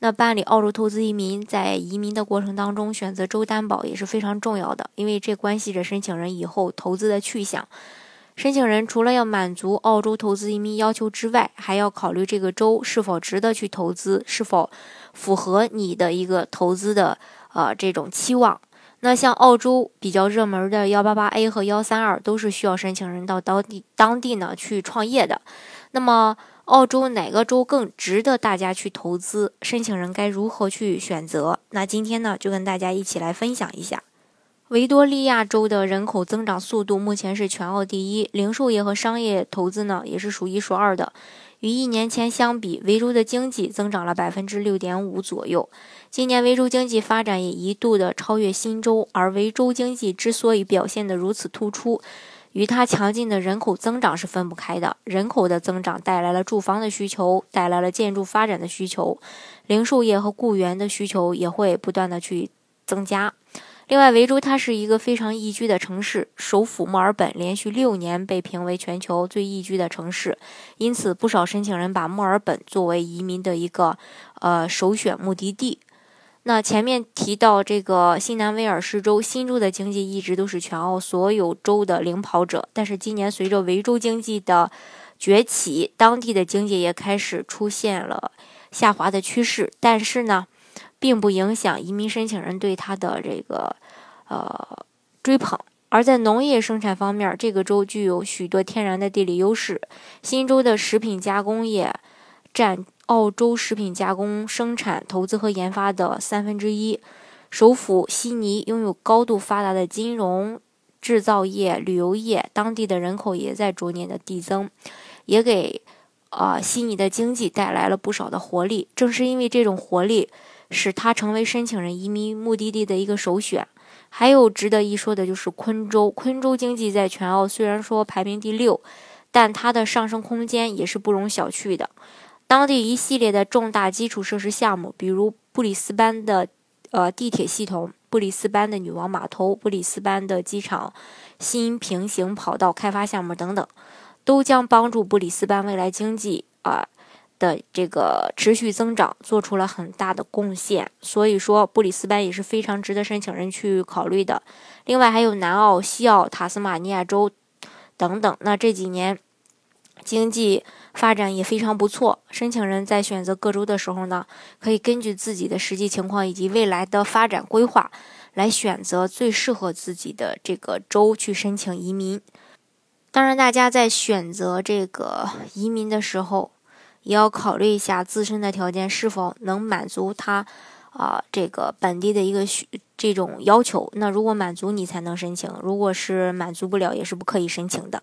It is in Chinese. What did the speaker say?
那办理澳洲投资移民，在移民的过程当中，选择州担保也是非常重要的，因为这关系着申请人以后投资的去向。申请人除了要满足澳洲投资移民要求之外，还要考虑这个州是否值得去投资，是否符合你的一个投资的呃这种期望。那像澳洲比较热门的幺八八 A 和幺三二，都是需要申请人到当地当地呢去创业的。那么澳洲哪个州更值得大家去投资？申请人该如何去选择？那今天呢，就跟大家一起来分享一下。维多利亚州的人口增长速度目前是全澳第一，零售业和商业投资呢也是数一数二的。与一年前相比，维州的经济增长了百分之六点五左右。今年维州经济发展也一度的超越新州，而维州经济之所以表现得如此突出。与它强劲的人口增长是分不开的。人口的增长带来了住房的需求，带来了建筑发展的需求，零售业和雇员的需求也会不断的去增加。另外，维州它是一个非常宜居的城市，首府墨尔本连续六年被评为全球最宜居的城市，因此不少申请人把墨尔本作为移民的一个呃首选目的地。那前面提到这个新南威尔士州新州的经济一直都是全澳所有州的领跑者，但是今年随着维州经济的崛起，当地的经济也开始出现了下滑的趋势。但是呢，并不影响移民申请人对它的这个呃追捧。而在农业生产方面，这个州具有许多天然的地理优势，新州的食品加工业占。澳洲食品加工生产投资和研发的三分之一，首府悉尼拥有高度发达的金融、制造业、旅游业，当地的人口也在逐年的递增，也给啊悉尼的经济带来了不少的活力。正是因为这种活力，使它成为申请人移民目的地的一个首选。还有值得一说的就是昆州，昆州经济在全澳虽然说排名第六，但它的上升空间也是不容小觑的。当地一系列的重大基础设施项目，比如布里斯班的呃地铁系统、布里斯班的女王码头、布里斯班的机场新平行跑道开发项目等等，都将帮助布里斯班未来经济啊的这个持续增长做出了很大的贡献。所以说，布里斯班也是非常值得申请人去考虑的。另外，还有南澳、西澳、塔斯马尼亚州等等。那这几年经济。发展也非常不错。申请人在选择各州的时候呢，可以根据自己的实际情况以及未来的发展规划，来选择最适合自己的这个州去申请移民。当然，大家在选择这个移民的时候，也要考虑一下自身的条件是否能满足他啊这个本地的一个需这种要求。那如果满足，你才能申请；如果是满足不了，也是不可以申请的。